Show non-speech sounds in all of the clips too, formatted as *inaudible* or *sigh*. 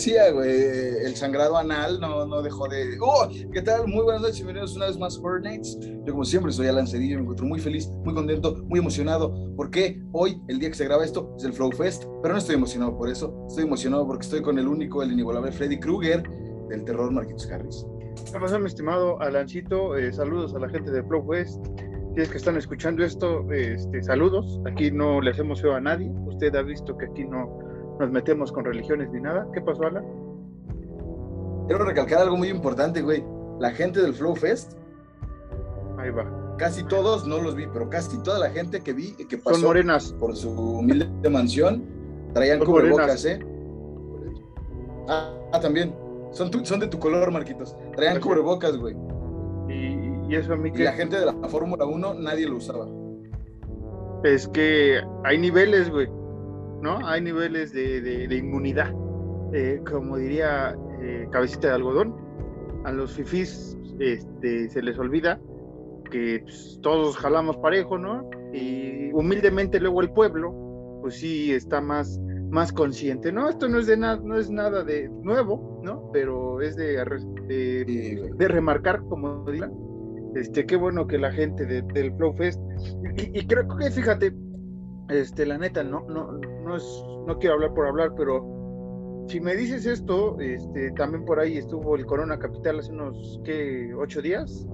Decía, güey, el sangrado anal no, no dejó de... ¡Oh! ¿Qué tal? Muy buenas noches, bienvenidos una vez más a Hornets. Yo como siempre soy Alan Cedillo, me encuentro muy feliz, muy contento, muy emocionado, porque hoy, el día que se graba esto, es el Flow Fest, pero no estoy emocionado por eso, estoy emocionado porque estoy con el único, el inigualable Freddy Krueger del terror Marquitos Harris. ¿Qué pasa, mi estimado Alancito? Eh, saludos a la gente de Flow Fest. Si es que están escuchando esto, este, saludos. Aquí no le hacemos feo a nadie. Usted ha visto que aquí no nos metemos con religiones ni nada. ¿Qué pasó, Alan? Quiero recalcar algo muy importante, güey. La gente del Flow Fest. Ahí va. Casi todos, no los vi, pero casi toda la gente que vi que pasó Son morenas. por su humilde mansión traían Son cubrebocas, ¿eh? Ah, ah, también. Son, tu- son de tu color, Marquitos. Traían cubrebocas, güey. Y, y eso a mí Y que la gente de la Fórmula 1 nadie lo usaba. es que hay niveles, güey. ¿No? Hay niveles de, de- de inmunidad. Eh, como diría eh, Cabecita de Algodón, a los fifís este, se les olvida que pues, todos jalamos parejo, ¿no? Y humildemente luego el pueblo, pues sí está más, más consciente, ¿no? Esto no es de nada, no es nada de nuevo, ¿no? Pero es de, de, de remarcar, como digan. Este, qué bueno que la gente de- del Flow Fest, y, y creo que fíjate, este, la neta, no, no, no es, no quiero hablar por hablar, pero si me dices esto, este, también por ahí estuvo el Corona Capital hace unos, ¿qué? ¿Ocho días?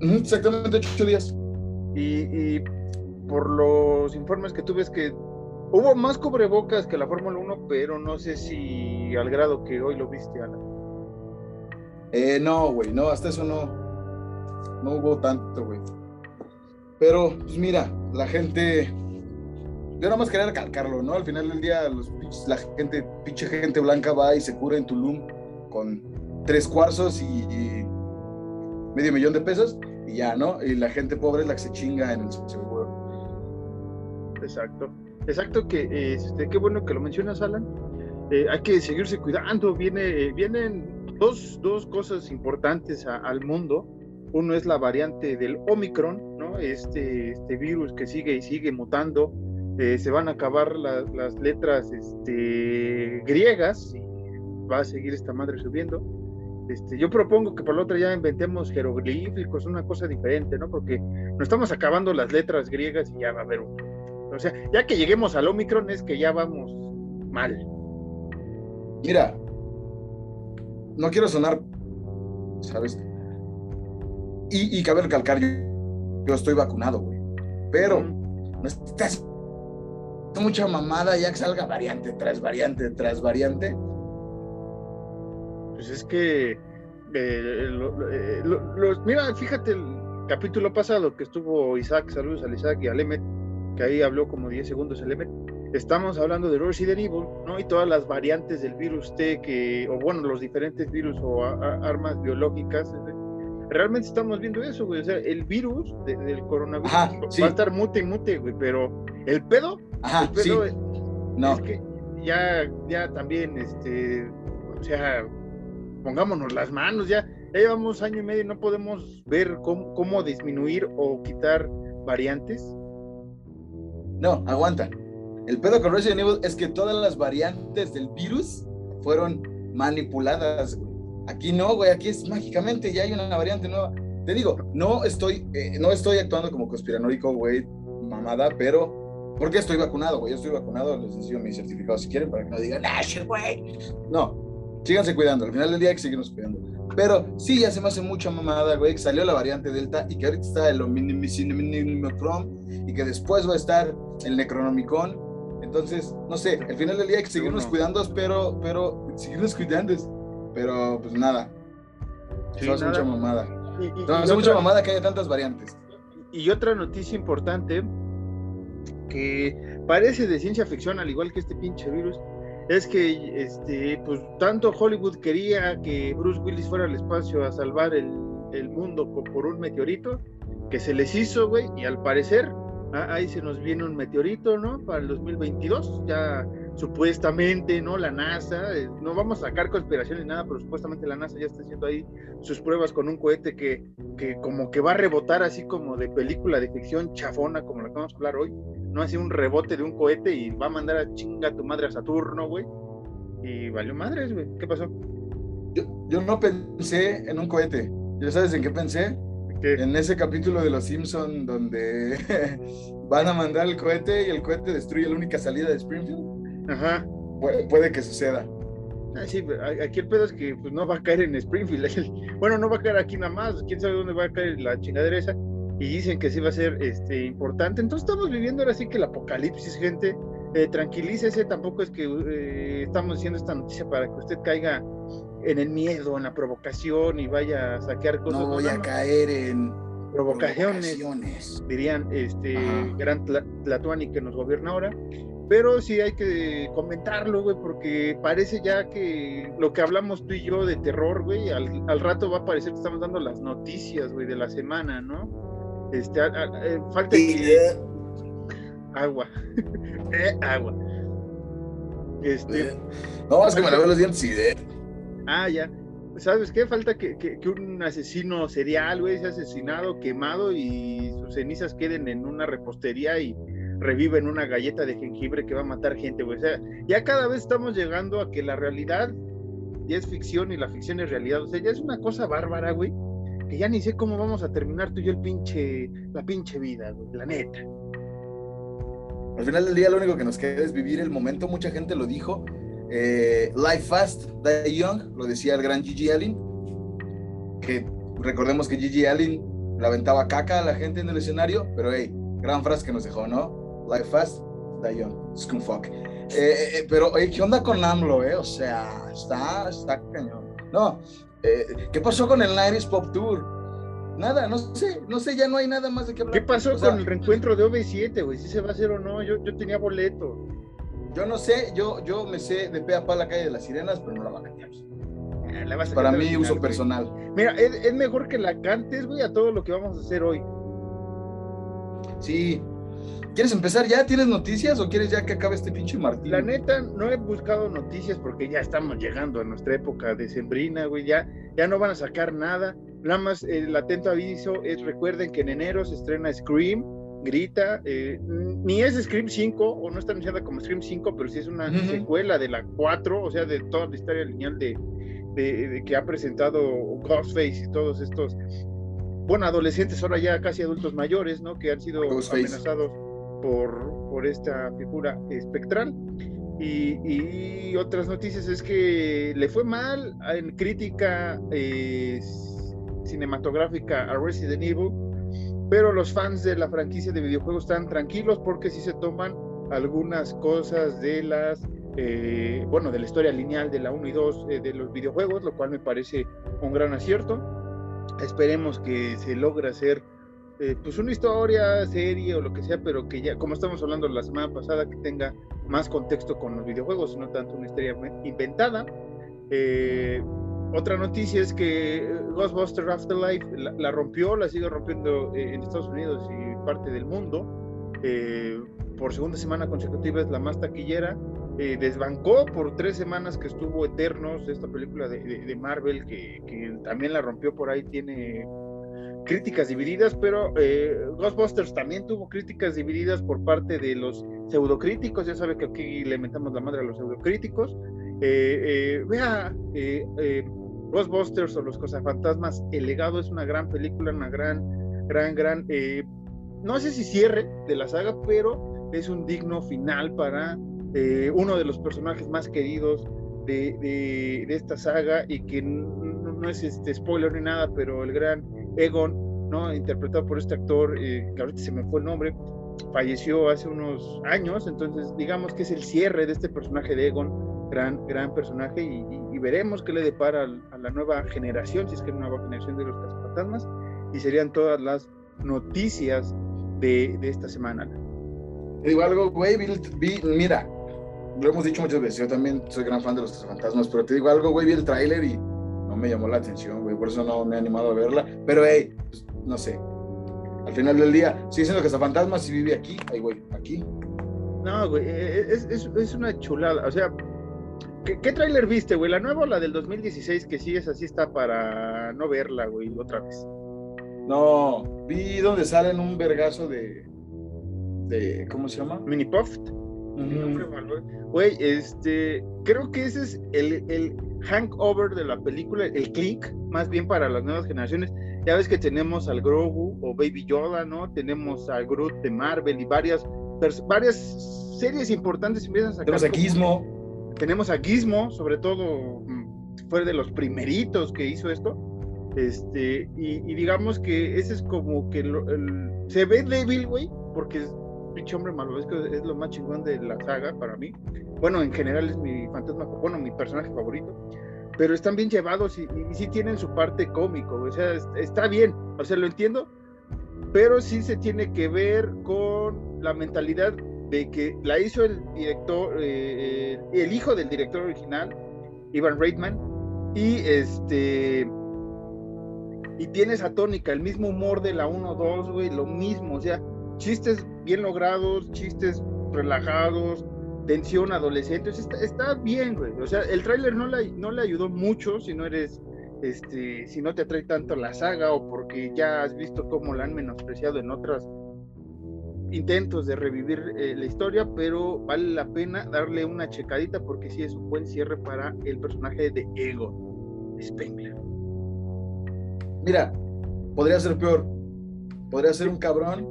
Exactamente ocho días. Y, y por los informes que tuve es que hubo más cubrebocas que la Fórmula 1, pero no sé si al grado que hoy lo viste, Ana. Eh, no, güey, no, hasta eso no. No hubo tanto, güey. Pero, pues mira, la gente. Yo nada más quería recalcarlo, ¿no? Al final del día, los la gente, pinche gente blanca va y se cura en Tulum con tres cuarzos y, medio millón de pesos y ya, ¿no? Y la gente pobre es la que se chinga en el seguro. Exacto. Exacto, que este, qué bueno que lo mencionas, Alan. Eh, hay que seguirse cuidando. Viene, eh, vienen dos, dos cosas importantes al mundo. Uno es la variante del Omicron, ¿no? Este, este virus que sigue y sigue mutando. Eh, se van a acabar la- las letras este, griegas y va a seguir esta madre subiendo. Este, yo propongo que para la otra ya inventemos jeroglíficos, una cosa diferente, ¿no? Porque nos estamos acabando las letras griegas y ya va a haber un o sea, ya que lleguemos al Omicron es que ya vamos mal. Mira, no quiero sonar, ¿sabes? Y, y cabe recalcar, yo, yo estoy vacunado, güey. Pero no estás mucha mamada ya que salga variante tras variante tras variante. Pues es que eh, lo- eh, lo- mira, fíjate el capítulo pasado que estuvo Isaac, saludos al Isaac y al Emmet, que ahí habló como 10 segundos el Emmet. Estamos hablando de Resident Evil, ¿no? Y todas las variantes del virus T que, o bueno, los diferentes virus o a- a- armas biológicas. eh, Realmente estamos viendo eso, güey. O sea, el virus de- del coronavirus Ajá, va a estar mute y mute, güey. Pero el pedo Ajá, El sí. pedo es- No, Es que ya, ya también, este, o sea, pongámonos las manos, ya, ya llevamos año y medio y no podemos ver cómo, cómo disminuir o quitar variantes. no, aguanta. El pedo con Resident Evil es que todas las variantes del virus fueron manipuladas, güey. Aquí no, güey, aquí es mágicamente, ya hay una variante nueva. Te digo, no estoy, eh, no estoy actuando como conspiranoico, güey, mamada, pero porque estoy vacunado, güey. Yo estoy vacunado, les enseño mi certificado si quieren para que no digan, ah, güey. No, síganse cuidando. Al final del día hay que seguirnos cuidando. Pero sí, ya se me hace mucha mamada, güey, que salió la variante Delta y que ahorita está el Omicron y que después va a estar el Necronomicon. Entonces, no sé, al final del día hay que seguirnos cuidando, pero, pero, seguirnos cuidando. Pero, pues nada. Sí, hace nada. mucha mamada. Y, me y hace otra, mucha mamada que haya tantas variantes. y otra noticia importante que parece de ciencia ficción, al igual que este pinche virus, es que este, pues tanto Hollywood quería que Bruce Willis fuera al espacio a salvar el, el mundo por un meteorito, que se les hizo, güey, y al parecer ah, ahí se nos viene un meteorito, ¿no? Para el 2022, ya supuestamente, ¿no? La NASA, eh, no vamos a sacar conspiraciones ni nada, pero supuestamente la NASA ya está haciendo ahí sus pruebas con un cohete que, que como que va a rebotar así como de película de ficción chafona, como la que vamos a hablar hoy, no así un rebote de un cohete y va a mandar a chinga a tu madre a Saturno, güey. Y valió madres, güey. ¿Qué pasó? Yo, yo no pensé en un cohete. ¿Ya sabes en qué pensé? En ese capítulo de Los Simpson donde *laughs* van a mandar el cohete y el cohete destruye la única salida de Springfield. Ajá. puede que suceda. Ah, sí, aquí el pedo es que pues, no va a caer en Springfield. *laughs* bueno, no va a caer aquí nada más. Quién sabe dónde va a caer la chingadera esa. Y dicen que sí va a ser este, importante. Entonces estamos viviendo ahora sí que el apocalipsis, gente. Eh, tranquilícese, tampoco es que eh, estamos diciendo esta noticia para que usted caiga en el miedo, en la provocación y vaya a saquear cosas. No voy a caer en provocaciones, dirían este gran Tlatuani que nos gobierna ahora. Pero sí hay que comentarlo, güey, porque parece ya que lo que hablamos tú y yo de terror, güey, al, rato va a parecer que estamos dando las noticias, güey, de la semana, ¿no? Este, eh, falta agua, *laughs* eh, agua. Este, no, es que me lavé los dientes y de Ah, ya. ¿Sabes qué? Falta que, un asesino serial, güey, sea asesinado, quemado y sus cenizas queden en una repostería y reviven una galleta de jengibre que va a matar gente, güey. O sea, ya cada vez estamos llegando a que la realidad ya es ficción y la ficción es realidad. O sea, ya es una cosa bárbara, güey, que ya ni sé cómo vamos a terminar tú y yo el pinche, la pinche vida, güey, la neta. Al final del día lo único que nos queda es vivir el momento, mucha gente lo dijo, eh, Life Fast, Die Young, lo decía el gran Gigi Allen, que recordemos que Gigi Allen le aventaba caca a la gente en el escenario, pero hey, gran frase que nos dejó, ¿no? Life Fast, Die Young, Scumfuck. Eh, eh, eh, pero, oye, ¿qué onda con AMLO, eh? O sea, está, está cañón. No, ¿qué pasó con el 90 Pop Tour? Nada, no sé, no sé, ya no hay nada más de qué hablar. ¿Qué pasó con el reencuentro de OV7, güey? Si se va a hacer o no, yo, yo tenía boleto. Yo no sé, yo, yo me sé de pe a pa la calle de las sirenas, pero no la van a cantar. Eh, Para mí, uso personal. Mira, es, mejor que la cantes, güey, a todo lo que vamos a hacer hoy. Sí. ¿Quieres empezar ya? ¿Tienes noticias o quieres ya que acabe este pinche Martín? La neta, no he buscado noticias porque ya estamos llegando a nuestra época de sembrina, güey. Ya, ya no van a sacar nada. Nada más el atento aviso es, recuerden que en enero se estrena Scream grita, eh, ni es Scream 5 o no está anunciada como Scream 5, pero sí es una secuela de la 4, o sea, de toda la historia lineal de, que ha presentado Ghostface y todos estos, bueno, adolescentes, ahora ya casi adultos mayores, ¿no? Que han sido amenazados por, por esta figura espectral. Y, otras noticias es que le fue mal en crítica eh, cinematográfica a Resident Evil pero los fans de la franquicia de videojuegos están tranquilos porque sí se toman algunas cosas de las, eh, bueno, de la historia lineal de la 1 y 2 eh, de los videojuegos, lo cual me parece un gran acierto. Esperemos que se logre hacer eh, pues una historia, serie o lo que sea, pero que ya, como estamos hablando la semana pasada, que tenga más contexto con los videojuegos, no tanto una historia inventada. Eh, otra noticia es que eh, Ghostbusters Afterlife la, rompió, la sigue rompiendo eh, en Estados Unidos y parte del mundo. Eh, por segunda semana consecutiva es la más taquillera. Desbancó por tres semanas que estuvo Eternos, esta película de, Marvel que, también la rompió por ahí, tiene críticas divididas, pero Ghostbusters también tuvo críticas divididas por parte de los pseudocríticos. Ya sabe que aquí le metamos la madre a los pseudocríticos. vea, Ghostbusters o Los Fantasmas, El legado es una gran película, una gran, gran, gran, eh, no sé si cierre de la saga, pero es un digno final para eh, uno de los personajes más queridos de, esta saga y que no, es este spoiler ni nada, pero el gran Egon, ¿no? interpretado por este actor, eh, que ahorita se me fue el nombre, falleció hace unos años, entonces digamos que es el cierre de este personaje de Egon gran, gran personaje y, veremos qué le depara a, la nueva generación, si es que es una nueva generación de los cazafantasmas, y serían todas las noticias de, de esta semana. Te digo algo, güey, mira, lo hemos dicho muchas veces, yo también soy gran fan de los cazafantasmas, pero te digo algo, güey, vi el tráiler y no me llamó la atención, güey, por eso no me he animado a verla, pero hey, pues, no sé, al final del día, sigue siendo cazafantasmas y vive aquí, ahí güey, aquí, No, güey, es, es, es una chulada. O sea, ¿qué, qué tráiler viste, güey? ¿La nueva o la del 2016? Que sí es así, está para no verla, güey, otra vez. No, vi donde salen un vergazo de. de ¿Cómo se llama? Mini Puffed. Güey, este, creo que ese es el, el hangover de la película, el click, más bien para las nuevas generaciones. Ya ves que tenemos al Grogu o Baby Yoda, ¿no? Tenemos al Groot de Marvel y varias, varias series importantes empiezan a sacar. Tenemos a Gizmo. Tenemos a Gizmo, sobre todo, mm, fue de los primeritos que hizo esto. Este, y, digamos que ese es como que se ve débil, güey, porque es pinche hombre malo, es lo más chingón de la saga para mí. Bueno, en general es mi fantasma, bueno, mi personaje favorito pero están bien llevados y, sí tienen su parte cómico, o sea, está bien, o sea, lo entiendo, pero sí se tiene que ver con la mentalidad de que la hizo el director, eh, el hijo del director original, Ivan Reitman, y este y tiene esa tónica, el mismo humor de la 1-2, güey, lo mismo, o sea, chistes bien logrados, chistes relajados, tensión adolescente, está, bien, güey. O sea, el tráiler no le, ayudó mucho si no eres, este, si no te atrae tanto la saga o porque ya has visto cómo la han menospreciado en otros intentos de revivir eh, la historia, pero vale la pena darle una checadita porque sí es un buen cierre para el personaje de Ego Spengler. Mira, podría ser peor. Podría ser un cabrón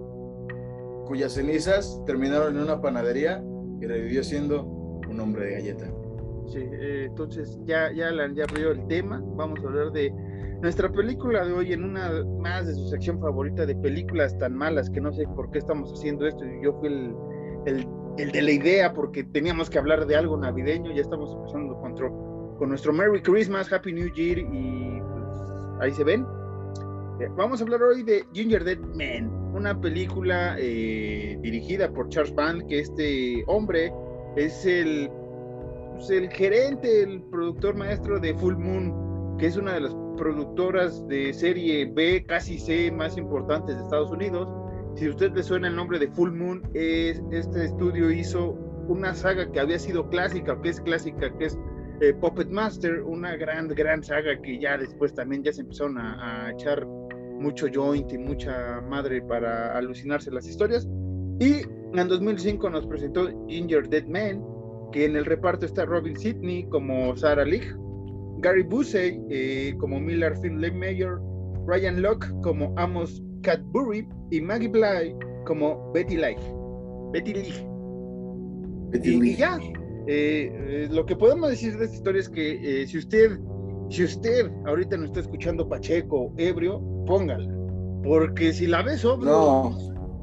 cuyas cenizas terminaron en una panadería y revivió siendo un hombre de galleta. Sí, eh, entonces ya, ya, ya abrió el tema. Vamos a hablar de nuestra película de hoy en una más de su sección favorita de películas tan malas que no sé por qué estamos haciendo esto. Yo fui el, el, el de la idea porque teníamos que hablar de algo navideño. Ya estamos empezando con, con nuestro Merry Christmas, Happy New Year y pues, ahí se ven. Eh, vamos a hablar hoy de Ginger Dead Man una película eh, dirigida por Charles Band, que este hombre es el, pues, el gerente, el productor maestro de Full Moon, que es una de las productoras de serie B, casi C, más importantes de Estados Unidos. Si a usted le suena el nombre de Full Moon, es, este estudio hizo una saga que había sido clásica, que es clásica, que es eh, Puppet Master, una gran, gran saga que ya después también ya se empezaron a echar mucho joint y mucha madre para alucinarse las historias. Y en 2005 nos presentó Ginger Dead Man, que en el reparto está Robin Sidney como Sarah Lee, Gary Busey eh, como Miller Finlay Mayer, Ryan Locke como Amos Cadbury y Maggie Bly como Betty Lee. Betty Lee. y, ya, eh, eh, lo que podemos decir de esta historia es que si usted si usted ahorita no está escuchando Pacheco ebrio, póngala. Porque si la ves sobrio, no.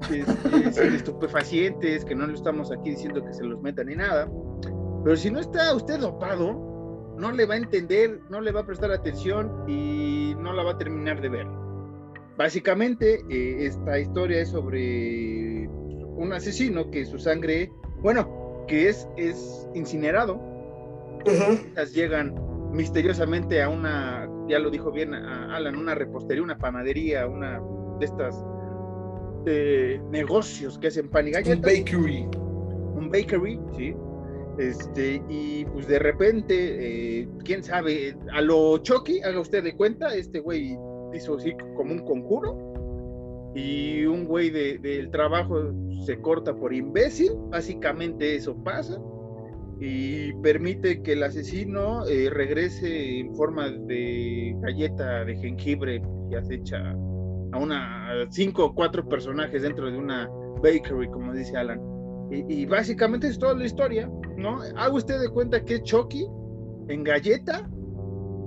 sin *laughs* estupefacientes, que no le estamos aquí diciendo que se los metan ni nada. Pero si no está usted dopado, no le va a entender, no le va a prestar atención y no la va a terminar de ver. Básicamente, eh, esta historia es sobre un asesino que su sangre, bueno, que es, es incinerado. Llegan misteriosamente a una, ya lo dijo bien Alan, una repostería, una panadería, una de estas eh, negocios que hacen pan y galletas. Un bakery. Un bakery, sí. Este, y pues de repente, eh, quién sabe, a lo Chucky, haga usted de cuenta, este güey hizo así como un conjuro y un güey del trabajo se corta por imbécil, básicamente eso pasa y permite que el asesino eh, regrese en forma de galleta de jengibre y acecha a una cinco o cuatro personajes dentro de una bakery, como dice Alan. Y, básicamente es toda la historia, ¿no? Haga usted de cuenta que es Chucky en galleta,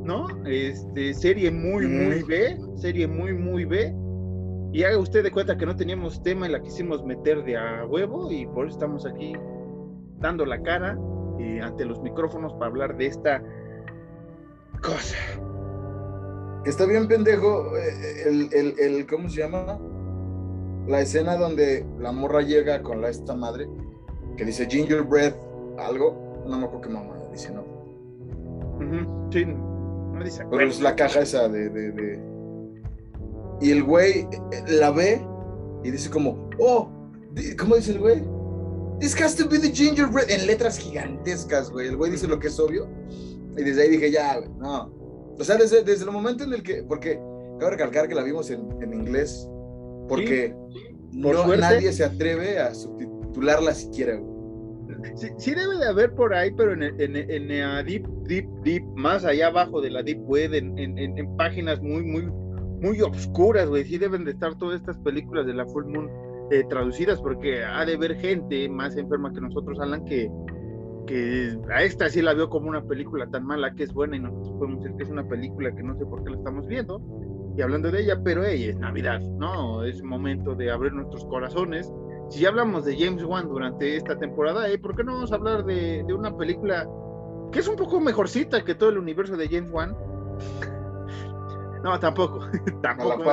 ¿no? Este, serie muy, muy B, serie muy, muy B. Y haga usted de cuenta que no teníamos tema y la quisimos meter de a huevo y por eso estamos aquí dando la cara eh, ante los micrófonos para hablar de esta cosa. Está bien pendejo eh, el, el, el, ¿cómo se llama? La escena donde la morra llega con la esta madre que dice gingerbread algo, no me acuerdo qué mamá dice, ¿no? Sí, no dice. Pero es la caja esa de, de, de... Y el güey eh, la ve y dice como, oh, ¿cómo dice el güey? This has to be the gingerbread. En letras gigantescas, güey. El güey dice lo que es obvio. Y desde ahí dije, ya, güey, no. O sea, desde, desde el momento en el que. Porque cabe recalcar que la vimos en, en inglés. Porque no, nadie se atreve a subtitularla siquiera, güey. Sí, sí, debe de haber por ahí, pero en, en, en, la deep, deep, deep, más allá abajo de la deep web, en, en páginas muy, muy, muy obscuras, güey. Sí deben de estar todas estas películas de la Full Moon eh, traducidas, porque ha de haber gente más enferma que nosotros, Alan, que, que a esta sí la veo como una película tan mala que es buena y nosotros podemos decir que es una película que no sé por qué la estamos viendo y hablando de ella, pero ella es Navidad, ¿no? Es momento de abrir nuestros corazones si ya hablamos de James Wan durante esta temporada, ¿eh? ¿por qué no vamos a hablar de, una película que es un poco mejorcita que todo el universo de James Wan? *laughs* no, tampoco, *laughs* tampoco.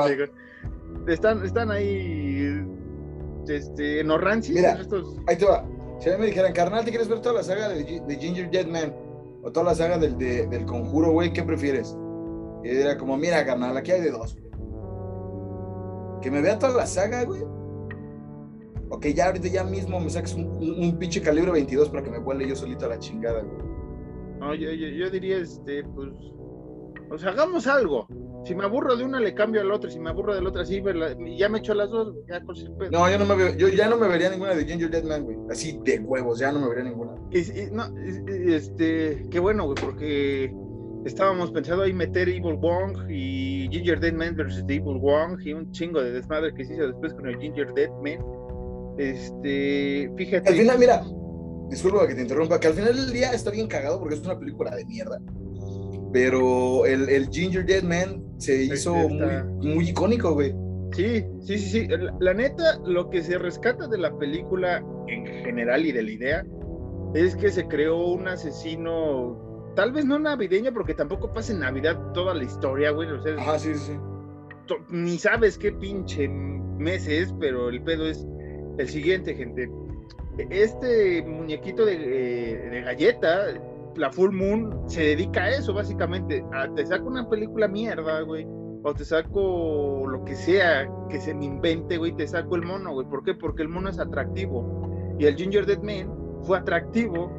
Están, están ahí este, en Mira, ahí te va. Si a mí me dijeran, carnal, ¿te quieres ver toda la saga de, Ginger Jetman o toda la saga del, del conjuro, güey? ¿Qué prefieres? Y era como, mira, carnal, aquí hay de dos, Que me vea toda la saga, güey Ok, ya ahorita ya mismo me saques un, pinche calibre 22 para que me vuele yo solito a la chingada, güey. No, yo, yo, diría, este, pues, o sea, hagamos algo. Si me aburro de una, le cambio al otro. Si me aburro de la otra, sí, ya me echo las dos. Ya con no, yo no me veo, yo ya no me vería ninguna de Ginger Dead Man, güey. Así de huevos, ya no me vería ninguna. Y, no, este, qué bueno, güey, porque estábamos pensando ahí meter Evil Wong y Ginger Dead Man versus Evil Wong y un chingo de desmadre que se hizo después con el Ginger Dead Man este, fíjate. Al final, mira, disculpa que te interrumpa, que al final del día está bien cagado porque es una película de mierda. Pero el, el Ginger Dead Man se hizo muy, icónico, güey. Sí, sí, sí, sí. La, neta, lo que se rescata de la película en general y de la idea es que se creó un asesino, tal vez no navideño, porque tampoco pasa en Navidad toda la historia, güey. O sea, sí, sí. Ni sabes qué pinche mes es, pero el pedo es el siguiente, gente. Este muñequito de, eh, galleta, la Full Moon, se dedica a eso, básicamente. te saco una película mierda, güey. O te saco lo que sea que se me invente, güey. Te saco el mono, güey. ¿Por qué? Porque el mono es atractivo. Y el Ginger Dead Man fue atractivo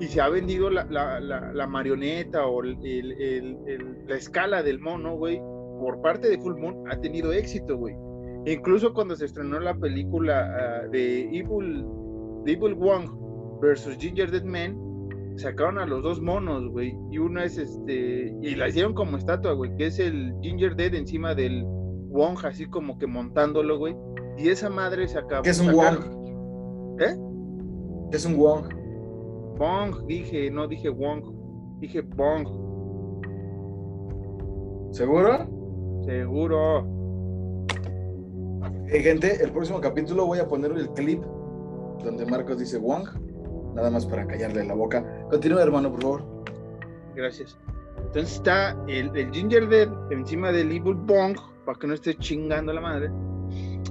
y se ha vendido la, marioneta o la escala del mono, güey, por parte de Full Moon ha tenido éxito, güey. Incluso cuando se estrenó la película ah, de Evil, Evil Wong versus Ginger Dead Man, sacaron a los dos monos, güey. Y una es este. Y la hicieron como estatua, güey. Que es el Ginger Dead encima del Wong, así como que montándolo, güey. Y esa madre se acabó. ¿Qué es un Wong? ¿Eh? ¿Qué es un Wong? Wong, dije, no dije Wong. Dije Bong. ¿Seguro? Seguro gente, el próximo capítulo voy a poner el clip donde Marcos dice Wong, nada más para callarle la boca. Continúa, hermano, por favor. Gracias. Entonces está el, Ginger Dead encima del Evil Bong, para que no esté chingando la madre.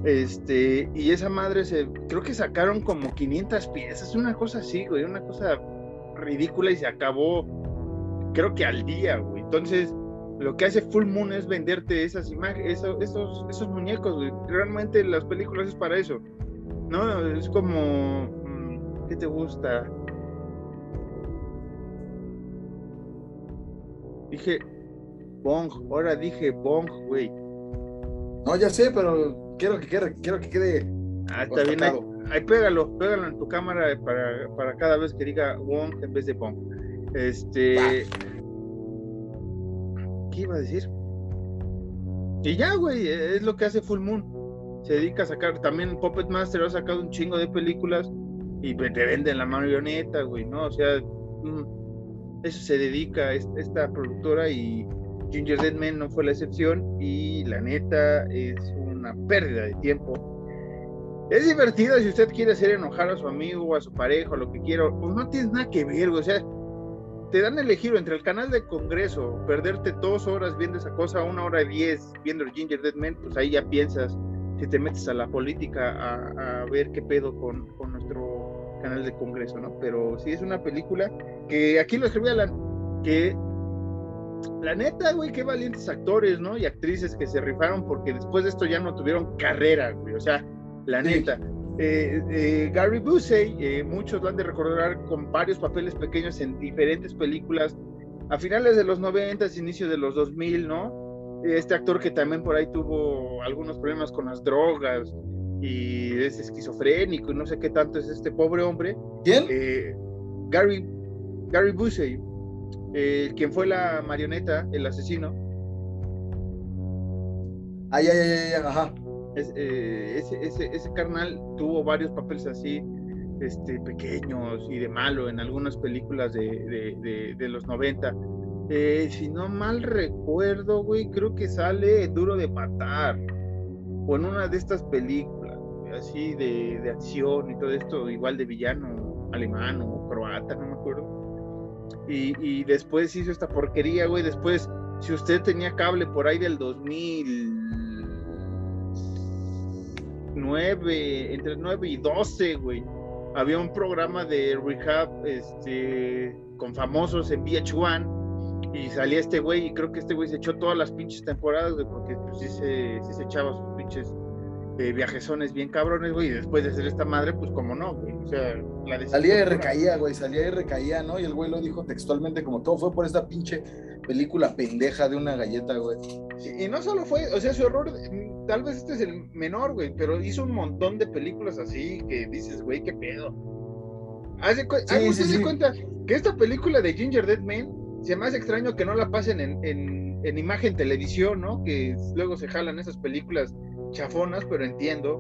Este, y esa madre se, creo que sacaron como 500 piezas, una cosa así, güey, una cosa ridícula y se acabó, creo que al día, güey. Entonces, lo que hace Full Moon es venderte esas imágenes, esos, esos, muñecos, Realmente las películas es para eso. ¿No? Es como. Mm, ¿Qué te gusta? Dije Bong, ahora dije Bong, güey. No, ya sé, pero quiero que quede, quiero que quede. Ah, está bien. Ahí, pégalo, pégalo en tu cámara para, para cada vez que diga Wong en vez de Bong. Este. ¿Qué iba a decir? Y ya, güey, es lo que hace Full Moon. Se dedica a sacar, también Puppet Master ha sacado un chingo de películas y te venden la marioneta, güey, ¿no? O sea, mm, eso se dedica a esta productora y Ginger Dead Man no fue la excepción y la neta es una pérdida de tiempo. Es divertido si usted quiere hacer enojar a su amigo a su pareja o lo que quiera, pues no tienes nada que ver, o sea, te dan el elegir entre el canal de Congreso, perderte dos horas viendo esa cosa, una hora y diez viendo el Ginger Dead Man, pues ahí ya piensas si te metes a la política a, ver qué pedo con, con, nuestro canal de Congreso, ¿no? Pero sí es una película que aquí lo escribí la que la neta, güey, qué valientes actores, ¿no? Y actrices que se rifaron porque después de esto ya no tuvieron carrera, güey, o sea, la neta. Eh, eh, Gary Busey, eh, muchos lo han de recordar con varios papeles pequeños en diferentes películas a finales de los 90, inicio de los 2000, ¿no? Este actor que también por ahí tuvo algunos problemas con las drogas y es esquizofrénico y no sé qué tanto es este pobre hombre. ¿Quién? Gary, Gary Busey, quien fue la marioneta, el asesino. Ay, ay, ay, ay, ajá. Eh, ese, ese, ese, carnal tuvo varios papeles así, este, pequeños y de malo en algunas películas de, de, de, los 90. Eh, si no mal recuerdo, güey, creo que sale Duro de Matar, o en una de estas películas, así de, de acción y todo esto, igual de villano alemán o croata, no me acuerdo. Y, y después hizo esta porquería, güey, después, si usted tenía cable por ahí del 2000 9, entre 9 y 12, güey. Había un programa de rehab este, con famosos en VH1 y salía este güey y creo que este güey se echó todas las pinches temporadas, güey, porque pues sí se, sí se echaba sus pinches eh, viajezones bien cabrones, güey, y después de hacer esta madre, pues como no, güey. O sea, la Salía y recaía, güey, salía y recaía, ¿no? Y el güey lo dijo textualmente como todo fue por esta pinche película pendeja de una galleta, güey. Y, no solo fue, o sea, su error, mm, tal vez este es el menor, güey, pero hizo un montón de películas así que dices, güey, qué pedo. Hace, cuenta que esta película de Ginger Dead Man se me hace extraño que no la pasen en, en, imagen televisión, ¿no? Que luego se jalan esas películas chafonas, pero entiendo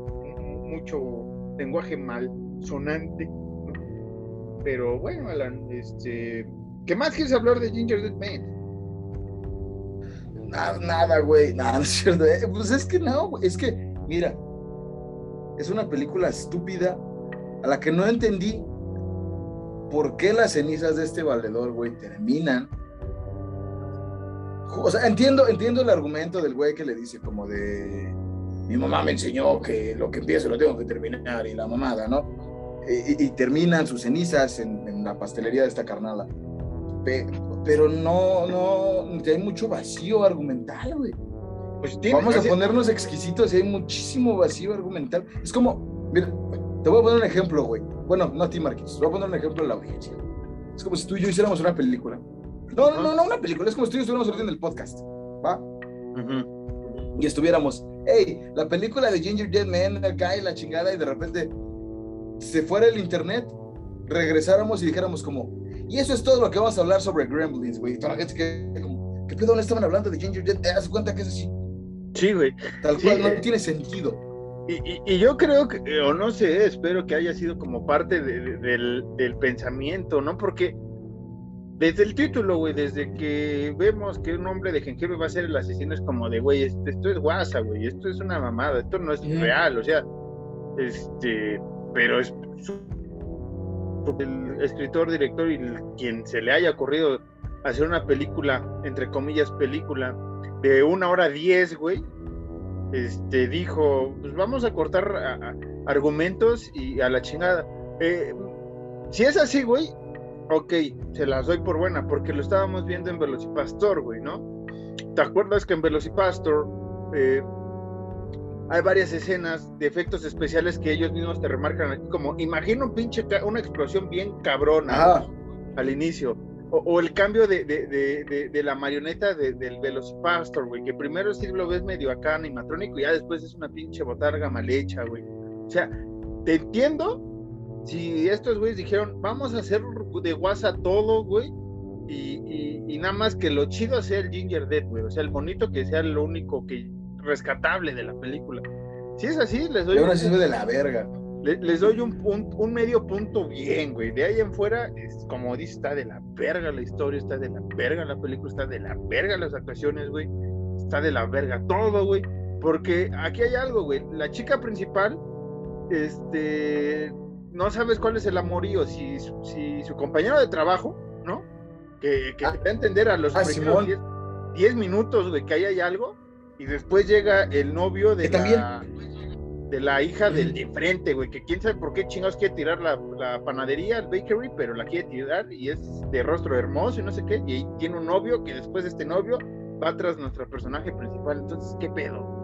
mucho lenguaje mal sonante. Pero bueno, Alan, este, ¿qué más quieres hablar de Ginger Dead Man? Nada, güey, *laughs* nada, no es cierto. Eh, pues es que no, güey, es que, mira, es una película estúpida a la que no entendí por qué las cenizas de este valedor, güey, terminan. O sea, entiendo, entiendo el argumento del güey que le dice como de mi mamá me enseñó que lo que empiezo lo tengo que terminar y la mamada, ¿no? Y, terminan sus cenizas en, la pastelería de esta carnala pero no, no, hay mucho vacío argumental, güey. Pues Vamos a ponernos exquisitos y hay muchísimo vacío argumental. Es como, mira, te voy a poner un ejemplo, güey. Bueno, no a ti, Marquis, te voy a poner un ejemplo a la audiencia. Es como si tú y yo hiciéramos una película. No, no, no, no una película, es como si tú y yo estuviéramos haciendo el podcast, ¿va? Y estuviéramos, hey, la película de Ginger Dead Man acá y la chingada, y de repente se fuera el internet, regresáramos y dijéramos como, y eso es todo lo que vamos a hablar sobre Gremlins, güey. Toda la gente que, como, ¿qué pedo no estaban hablando de Ginger Dead? ¿Te das cuenta que es así? Sí, güey. Tal cual, no eh, tiene sentido. Y, yo creo que, o no sé, espero que haya sido como parte del, del, pensamiento, ¿no? Porque desde el título, güey, desde que vemos que un hombre de jengibre va a ser el asesino, es como de, güey, esto, es guasa, güey, esto es una mamada, esto no es real, o sea, este, pero es el escritor, director y quien se le haya ocurrido hacer una película, entre comillas, película, de una hora diez, güey, este, dijo, pues vamos a cortar argumentos y a la chingada. Eh, si es así, güey, ok, se las doy por buena, porque lo estábamos viendo en Velocipastor, güey, ¿no? ¿Te acuerdas que en Velocipastor eh, hay varias escenas de efectos especiales que ellos mismos te remarcan aquí, como imagina un pinche, una explosión bien cabrona al inicio. O, el cambio de, de, de, la marioneta del Velocipastor, güey, que primero sí lo ves medio acá animatrónico y ya después es una pinche botarga mal hecha, güey. O sea, te entiendo si estos güeyes dijeron, vamos a hacer de guasa todo, güey, y, y, nada más que lo chido sea el Ginger Dead, güey, o sea, el bonito que sea lo único que rescatable de la película. Si es así, les doy. un, de la verga. Les, doy un, un, medio punto bien, güey. De ahí en fuera, es, como dice, está de la verga la historia, está de la verga la película, está de la verga las actuaciones, güey. Está de la verga todo, güey. Porque aquí hay algo, güey. La chica principal, este, no sabes cuál es el amorío, si, si su compañero de trabajo, ¿no? Que, que ah, te a entender a los 10 ah, minutos, güey, que ahí hay algo, y después llega el novio de la, de la hija del de frente, güey, que quién sabe por qué chingados quiere tirar la, panadería, el bakery, pero la quiere tirar y es de rostro hermoso y no sé qué, y ahí tiene un novio que después de este novio va tras nuestro personaje principal. Entonces, ¿qué pedo?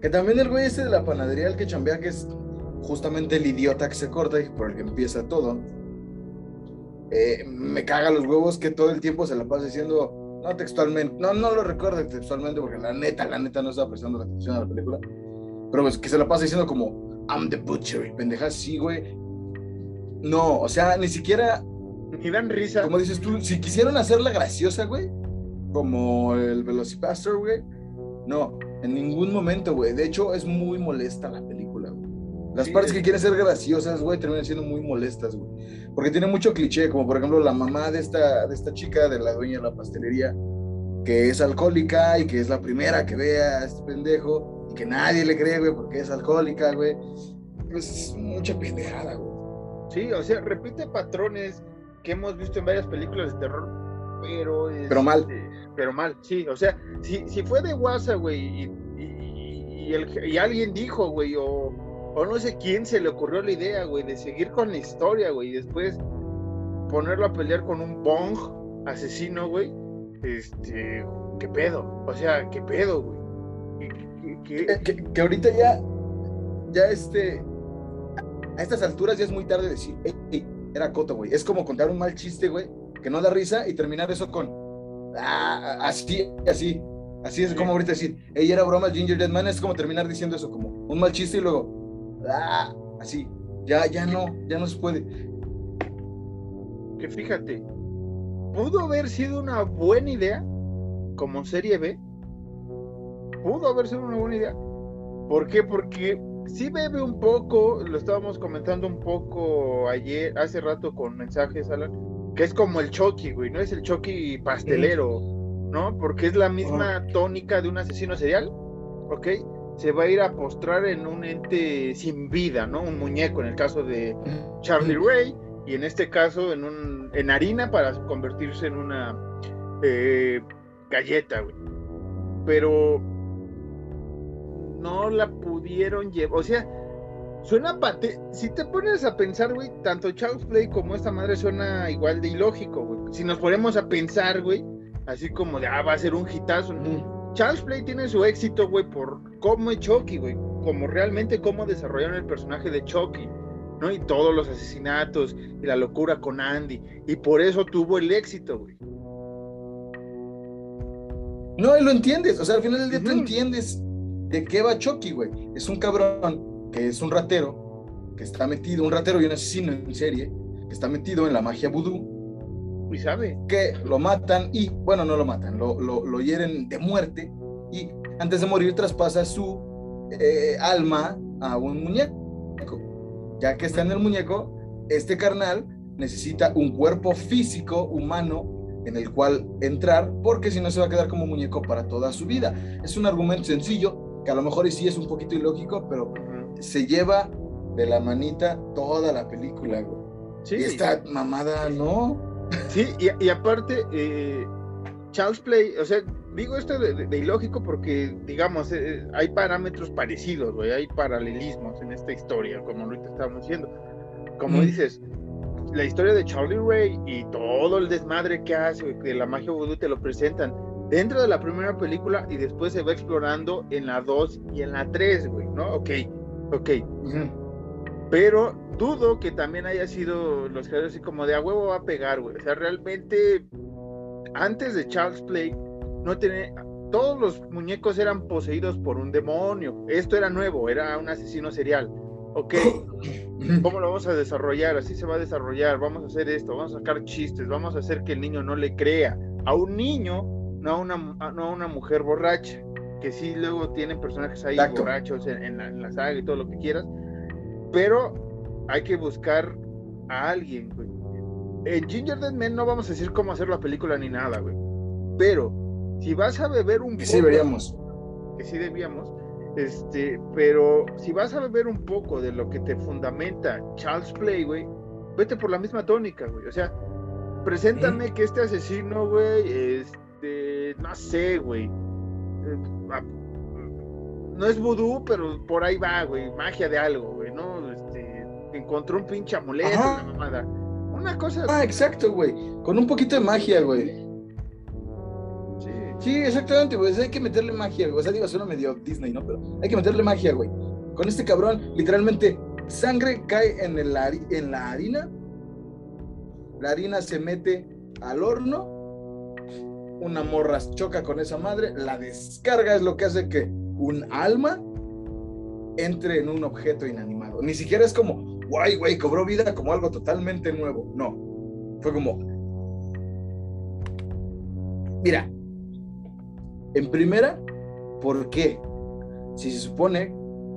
Que también el güey ese de la panadería, el que chambea, que es justamente el idiota que se corta y por el que empieza todo. Eh, me caga los huevos que todo el tiempo se la pasa diciendo, no textualmente, no, no lo recuerdo textualmente porque la neta, la neta no estaba prestando la atención a la película, pero pues que se la pasa diciendo como, I'm the butcher, pendeja, sí, güey. No, o sea, ni siquiera... Ni dan risa. Como dices tú, si quisieron hacerla graciosa, güey, como el Velocipastor, güey, no, en ningún momento, güey. De hecho, es muy molesta la película, Las partes que quieren ser graciosas, güey, terminan siendo muy molestas, güey. Porque tiene mucho cliché, como por ejemplo la mamá de esta, de esta chica, de la dueña de la pastelería, que es alcohólica y que es la primera que ve a este pendejo y que nadie le cree, güey, porque es alcohólica, güey. Pues es mucha pendejada, güey. Sí, o sea, repite patrones que hemos visto en varias películas de terror, pero... pero mal. Este, pero mal, sí. O sea, si, si fue de WhatsApp, güey, y, y, alguien dijo, güey, o, o, no sé quién se le ocurrió la idea, güey, de seguir con la historia, güey, y después ponerlo a pelear con un bong asesino, güey, este, ¿qué pedo? O sea, ¿qué pedo, güey? Que, ahorita ya, ya este, a estas alturas ya es muy tarde decir, era coto, güey. Es como contar un mal chiste, güey, que no da risa y terminar eso con, ah, así, así. Así es como ahorita decir, ella era broma, Ginger Dead Man, es como terminar diciendo eso, como un mal chiste y luego, ah, así. Ya, ya no, ya no se puede. Que fíjate, pudo haber sido una buena idea como serie B. Pudo haber sido una buena idea. ¿Por qué? Porque sí bebe un poco, lo estábamos comentando un poco ayer, hace rato con mensajes, Alan, que es como el Chucky, güey, no es el Chucky pastelero, ¿no? Porque es la misma tónica de un asesino serial, ¿ok? Se va a ir a postrar en un ente sin vida, ¿no? Un muñeco, en el caso de Charlie Ray, y en este caso en, un, en harina para convertirse en una eh, galleta, güey. Pero no la pudieron llevar. O sea, suena pate. Si te pones a pensar, güey, tanto Charles Play como esta madre suena igual de ilógico, güey. Si nos ponemos a pensar, güey, así como de, ah, va a ser un hitazo. Charles Play tiene su éxito, güey, por cómo es Chucky, güey. Como realmente cómo desarrollaron el personaje de Chucky. ¿no? Y todos los asesinatos y la locura con Andy. Y por eso tuvo el éxito, güey. No, y lo entiendes. O sea, al final del día tú entiendes ¿De qué va Chucky, güey? Es un cabrón que es un ratero, que está metido, un ratero y un asesino en serie, que está metido en la magia vudú. Y sabe. Que lo matan y, bueno, no lo matan, lo, lo, hieren de muerte y antes de morir traspasa su eh, alma a un muñeco. Ya que está en el muñeco, este carnal necesita un cuerpo físico humano en el cual entrar, porque si no se va a quedar como muñeco para toda su vida. Es un argumento sencillo, que a lo mejor sí es un poquito ilógico, pero se lleva de la manita toda la película, güey. Sí. Y esta mamada, ¿no? Sí, y, aparte, eh, Charles Play, o sea, digo esto de, ilógico porque, digamos, eh, hay parámetros parecidos, güey, hay paralelismos en esta historia, como ahorita estábamos diciendo. Como dices, la historia de Charlie Ray y todo el desmadre que hace, que la magia voodoo te lo presentan dentro de la primera película y después se va explorando en la 2 y en la 3, güey, ¿no? Ok, ok. Pero dudo que también haya sido los creadores así como de a huevo va a pegar, güey. O sea, realmente antes de Charles Play no tenía todos los muñecos eran poseídos por un demonio. Esto era nuevo, era un asesino serial. Ok, *coughs* ¿cómo lo vamos a desarrollar? Así se va a desarrollar. Vamos a hacer esto, vamos a sacar chistes, vamos a hacer que el niño no le crea. A un niño no a una, no una mujer borracha, que sí luego tienen personajes ahí borrachos en, la, saga y todo lo que quieras, pero hay que buscar a alguien, güey. En Ginger Dead Men no vamos a decir cómo hacer la película ni nada, güey. Pero si vas a beber un que poco, sí deberíamos. Que sí debíamos. Este, pero si vas a beber un poco de lo que te fundamenta Charles Play, güey, vete por la misma tónica, güey. O sea, preséntame que este asesino, güey, es este, no sé, güey. Eh, ah, no es vudú, pero por ahí va, güey. Magia de algo, güey, ¿no? Encontró un pinche amuleto, una mamada. Una cosa. Ah, exacto, güey. Con un poquito de magia, güey. Sí. Sí, exactamente, güey. hay que meterle magia, güey. O sea, digo, suena medio Disney, ¿no? Pero hay que meterle magia, güey. Con este cabrón, literalmente, sangre cae en, el, en la harina. La harina se mete al horno. Una morra choca con esa madre. La descarga es lo que hace que un alma entre en un objeto inanimado. Ni siquiera es como, guay, güey, cobró vida como algo totalmente nuevo. No. Fue como, mira, en primera, ¿por qué? Si se supone,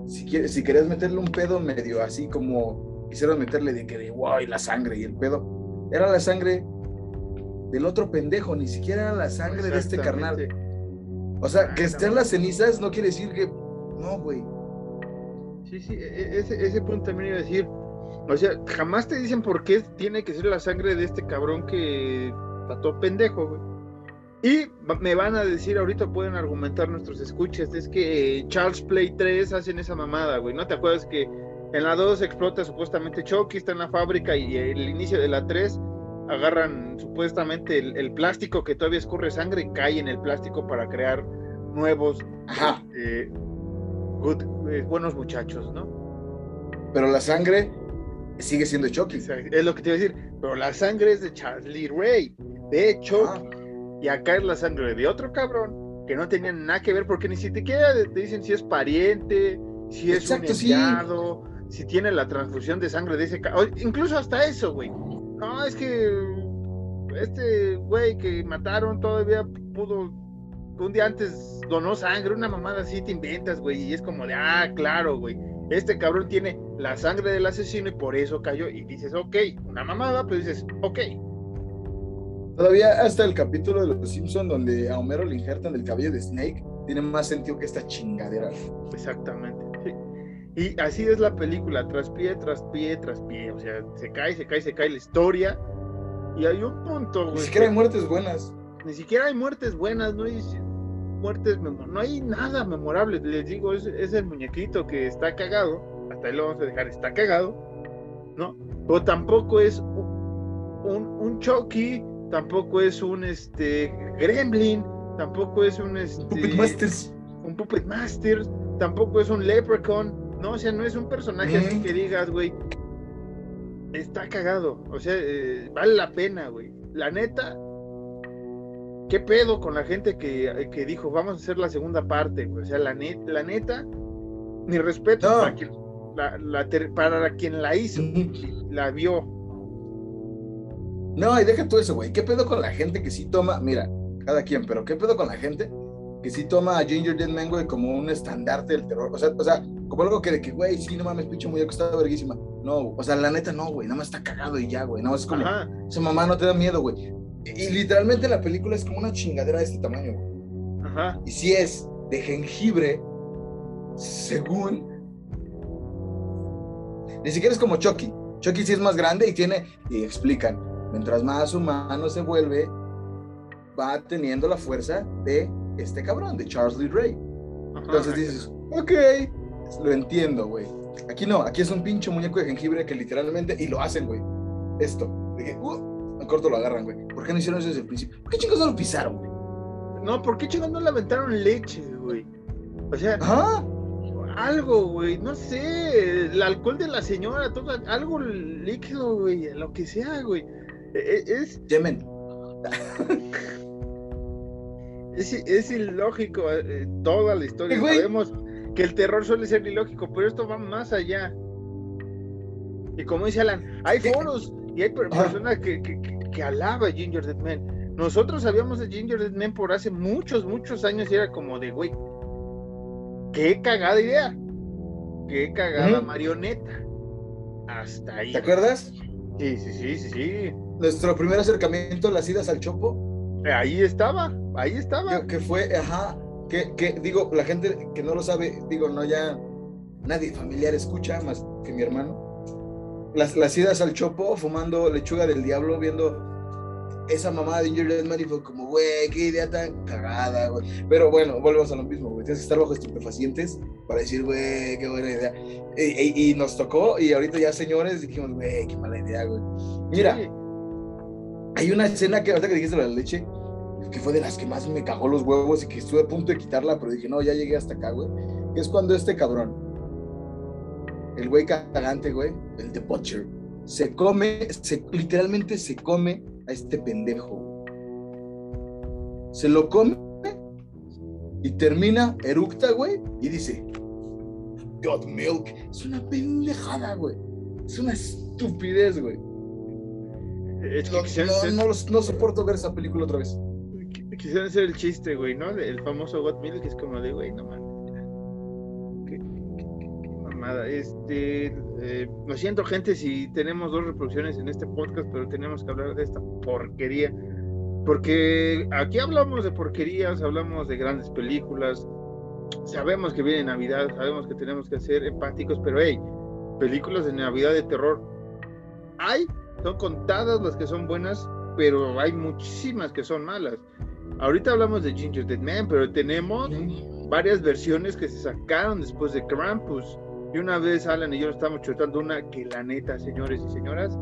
si, quieres, si querías meterle un pedo medio así como quisieron meterle de que de guay, la sangre y el pedo, era la sangre del otro pendejo, ni siquiera era la sangre de este carnal. O sea, que estén las cenizas no quiere decir que. No, güey. Sí, sí, e, e, ese, ese punto también iba a decir. O sea, jamás te dicen por qué tiene que ser la sangre de este cabrón que todo pendejo, güey. Y me van a decir, ahorita pueden argumentar nuestros escuches, es que Charles Play 3 hacen esa mamada, güey. ¿No te acuerdas que en la 2 explota supuestamente Chucky, está en la fábrica y el inicio de la 3 agarran supuestamente el, plástico que todavía escurre sangre y cae en el plástico para crear nuevos este, eh, buenos muchachos, ¿no? Pero la sangre sigue siendo Chucky. Es lo que te iba a decir, pero la sangre es de Charlie Ray, de Chucky y acá es la sangre de otro cabrón que no tenía nada que ver porque ni siquiera te dicen si es pariente, si es un enviado, si tiene la transfusión de sangre de ese incluso hasta eso, güey. No, es que este güey que mataron todavía pudo un día antes donó sangre, una mamada así te inventas, güey, y es como de, ah, claro, güey, este cabrón tiene la sangre del asesino y por eso cayó, y dices, ok, una mamada, pero dices, ok, Todavía hasta el capítulo de Los Simpson donde a Homero le injertan el cabello de Snake tiene más sentido que esta chingadera. Exactamente. Y así es la película, tras pie, tras pie, tras pie. O sea, se cae, se cae, se cae la historia. Y hay un punto, güey. Ni siquiera hay muertes buenas. Ni siquiera hay muertes buenas, no muertes, no hay nada memorable. Les digo, es, el muñequito que está cagado. Hasta ahí lo vamos a dejar, está cagado. ¿No? Pero tampoco es un, un Chucky tampoco es un este Gremlin, tampoco es un este, Puppet Masters, un Puppet Masters, tampoco es un Leprechaun, no, o sea, no es un personaje así que digas, güey, está cagado, o sea, eh, vale la pena, güey. La neta, ¿qué pedo con la gente que, que, dijo, vamos a hacer la segunda parte, güey? O sea, la, net, la neta, mi respeto para, quien, la, para quien la hizo, la vio, no, y deja todo eso, güey. ¿Qué pedo con la gente que sí toma? Mira, cada quien, pero ¿qué pedo con la gente que sí toma a Ginger Dead Man, güey, como un estandarte del terror? O sea, o sea como algo que de que, güey, sí, no mames, pinche muy está verguísima. No, o sea, la neta no, güey, nada más está cagado y ya, güey. No, es como, su mamá no te da miedo, güey. Y, literalmente la película es como una chingadera de este tamaño, güey. Ajá. Y si es de jengibre, según. Ni siquiera es como Chucky. Chucky sí es más grande y tiene, y explican, Mientras más humano se vuelve, va teniendo la fuerza de este cabrón, de Charles Lee Ray. Entonces dices, ok, lo entiendo, güey. Aquí no, aquí es un pinche muñeco de jengibre que literalmente, y lo hacen, güey. Esto, de que, uh, corto lo agarran, güey. ¿Por qué no hicieron eso desde el principio? ¿Por qué chicos no lo pisaron, güey? No, ¿por qué chicos no le aventaron leche, güey? O sea, algo, güey, no sé, el alcohol de la señora, todo, algo líquido, güey, lo que sea, güey. E, e, es. Yemen. *laughs* es, ilógico eh, toda la historia. Sabemos que el terror suele ser ilógico, pero esto va más allá. Y como dice Alan, hay foros y hay personas que, que, que, alaba a Ginger Dead Man. Nosotros sabíamos de Ginger Dead Man por hace muchos, muchos años y era como de, güey, qué cagada idea. Qué cagada marioneta. Hasta ahí. ¿Te acuerdas? Sí, sí, sí, sí, sí nuestro primer acercamiento a las idas al Chopo. Ahí estaba, ahí estaba. Que, fue, ajá, que, que, digo, la gente que no lo sabe, digo, no ya nadie familiar escucha más que mi hermano. Las, las idas al Chopo fumando lechuga del diablo, viendo esa mamá de Ginger Deadman y fue como, güey, qué idea tan cagada, güey. Pero bueno, volvemos a lo mismo, güey. Tienes que estar bajo estupefacientes para decir, güey, qué buena idea. Y, y, nos tocó, y ahorita ya señores dijimos, güey, qué mala idea, güey. Mira, hay una escena que ahorita que dijiste la leche, que fue de las que más me cagó los huevos y que estuve a punto de quitarla, pero dije, no, ya llegué hasta acá, güey. Que es cuando este cabrón, el güey cagante, güey, el de Butcher, se come, se, literalmente se come a este pendejo. Se lo come y termina, eructa, güey, y dice, God Milk. Es una pendejada, güey. Es una estupidez, güey. no, no, soporto ver esa película otra vez. Quisieron hacer el chiste, güey, ¿no? El famoso God Milk es como de, güey, no mames. Mamada. Este, eh, lo siento, gente, si tenemos dos reproducciones en este podcast, pero tenemos que hablar de esta porquería. Porque aquí hablamos de porquerías, hablamos de grandes películas, sabemos que viene Navidad, sabemos que tenemos que ser empáticos, pero hey, películas de Navidad de terror, hay, son contadas las que son buenas, pero hay muchísimas que son malas. Ahorita hablamos de Ginger Dead Man, pero tenemos varias versiones que se sacaron después de Krampus. Y una vez Alan y yo estamos chutando una que la neta, señores y señoras,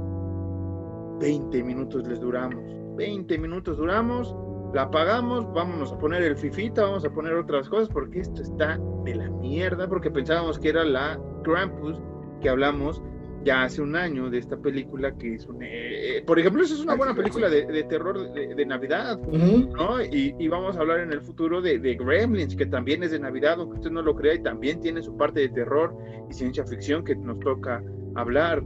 20 minutos les duramos. 20 minutos duramos la apagamos, vámonos a poner el fifita, vamos a poner otras cosas, porque esto está de la mierda, porque pensábamos que era la Krampus que hablamos ya hace un año de esta película que es un... Eh, por ejemplo, esa es una buena película de, terror de, Navidad, ¿no? Y, vamos a hablar en el futuro de, Gremlins, que también es de Navidad, aunque usted no lo crea, y también tiene su parte de terror y ciencia ficción que nos toca hablar.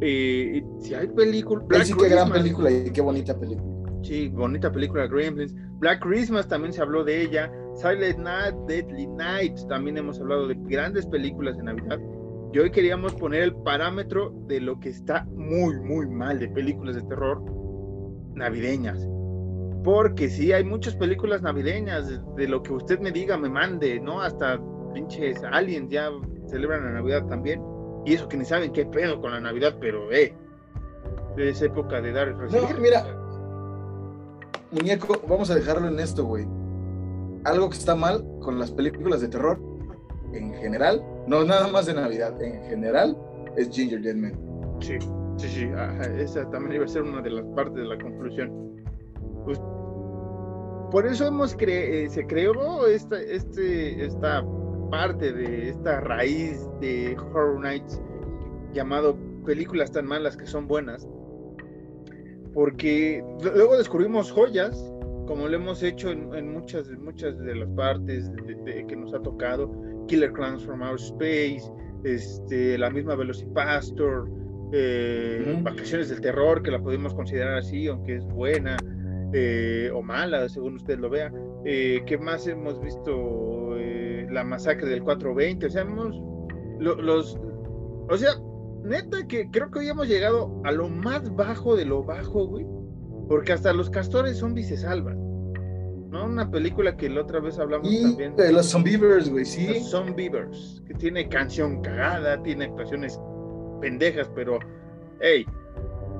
Eh, si hay película... Sí, qué gran película y qué bonita película. Sí, bonita película Gremlins. Black Christmas también se habló de ella. Silent Night, Deadly Night, también hemos hablado de grandes películas de Navidad. Y hoy queríamos poner el parámetro de lo que está muy, muy mal de películas de terror navideñas. Porque sí, hay muchas películas navideñas, de, lo que usted me diga, me mande, ¿no? Hasta pinches aliens ya celebran la Navidad también. Y eso que ni saben qué pedo con la Navidad, pero eh, es época de dar recibir. No, mira, muñeco, vamos a dejarlo en esto, güey. Algo que está mal con las películas de terror en general, no nada más de Navidad, en general, es Ginger Dead Man. Sí, sí, sí, esa también iba a ser una de las partes de la conclusión. Pues, por eso hemos cre eh, se creó esta, este, esta parte de esta raíz de Horror Nights llamado películas tan malas que son buenas, porque luego descubrimos joyas, como lo hemos hecho en, muchas, muchas de las partes de, que nos ha tocado, Killer Clowns from Outer Space, este, la misma Velocipastor, eh, Vacaciones del Terror, que la podemos considerar así, aunque es buena eh, o mala, según usted lo vea. Eh, ¿Qué más hemos visto? Eh, la masacre del 420, o sea, hemos, los, o sea, neta que creo que hoy hemos llegado a lo más bajo de lo bajo, güey. Porque hasta los castores zombies se salvan. ¿No? Una película que la otra vez hablamos también. De los Zombievers, güey, sí. Los Zombievers, que tiene canción cagada, tiene actuaciones pendejas, pero, hey,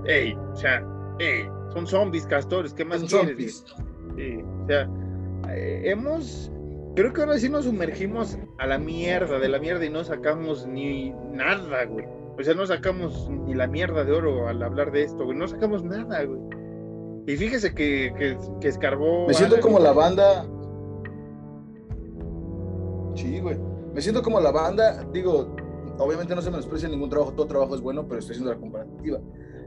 hey, o sea, hey, son zombies, castores, ¿qué más son quieres? Sí, o sea, eh, hemos creo que ahora sí nos sumergimos a la mierda, de la mierda y no sacamos ni nada, güey. O sea, no sacamos ni la mierda de oro al hablar de esto, güey. No sacamos nada, güey. Y fíjese que, que, escarbó. Me siento como la banda. Sí, güey. Me siento como la banda, digo, obviamente no se me menosprecia ningún trabajo, todo trabajo es bueno, pero estoy haciendo la comparativa.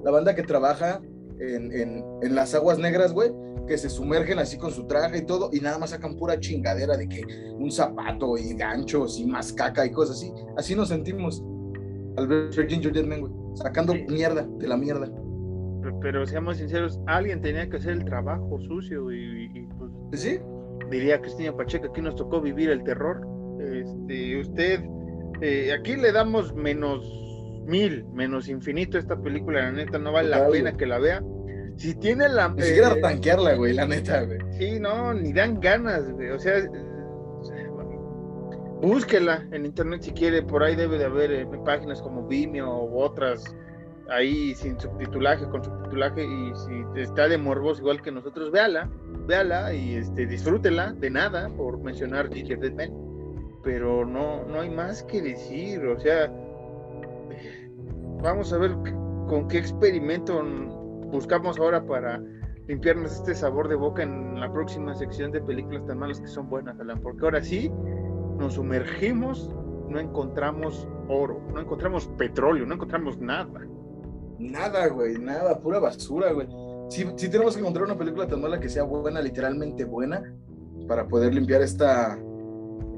La banda que trabaja en, en, en las aguas negras, güey, que se sumergen así con su traje y todo, y nada más sacan pura chingadera de que un zapato y ganchos y más caca y cosas así. Así nos sentimos al ver Ginger Deadman, güey, sacando mierda de la mierda. Pero, seamos sinceros, alguien tenía que hacer el trabajo sucio y, pues, ¿Sí? diría Cristina Pacheca, aquí nos tocó vivir el terror. Este, usted, eh, aquí le damos menos mil, menos infinito a esta película, la neta, no vale la pena que la vea. Si tiene la... Ni siquiera eh, tanquearla, güey, la neta, güey. Sí, no, ni dan ganas, güey. O sea, búsquela en internet si quiere, por ahí debe de haber eh, páginas como Vimeo u otras ahí sin subtitulaje, con subtitulaje y si está de morbos igual que nosotros, véala, véala y este, disfrútela de nada por mencionar Ginger Dead pero no, no hay más que decir, o sea, vamos a ver con qué experimento buscamos ahora para limpiarnos este sabor de boca en la próxima sección de películas tan malas que son buenas, Alan, porque ahora sí nos sumergimos, no encontramos oro, no encontramos petróleo, no encontramos nada. Nada, güey, nada, pura basura, güey. Sí, sí tenemos que encontrar una película tan mala que sea buena, literalmente buena, para poder limpiar esta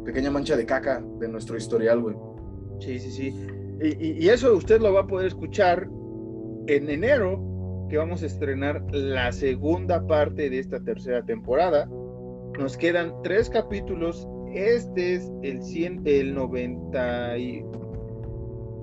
pequeña mancha de caca de nuestro historial, güey. Sí, sí, sí. Y, eso usted lo va a poder escuchar en enero, que vamos a estrenar la segunda parte de esta tercera temporada. Nos quedan tres capítulos. Este es el 100, el 90 y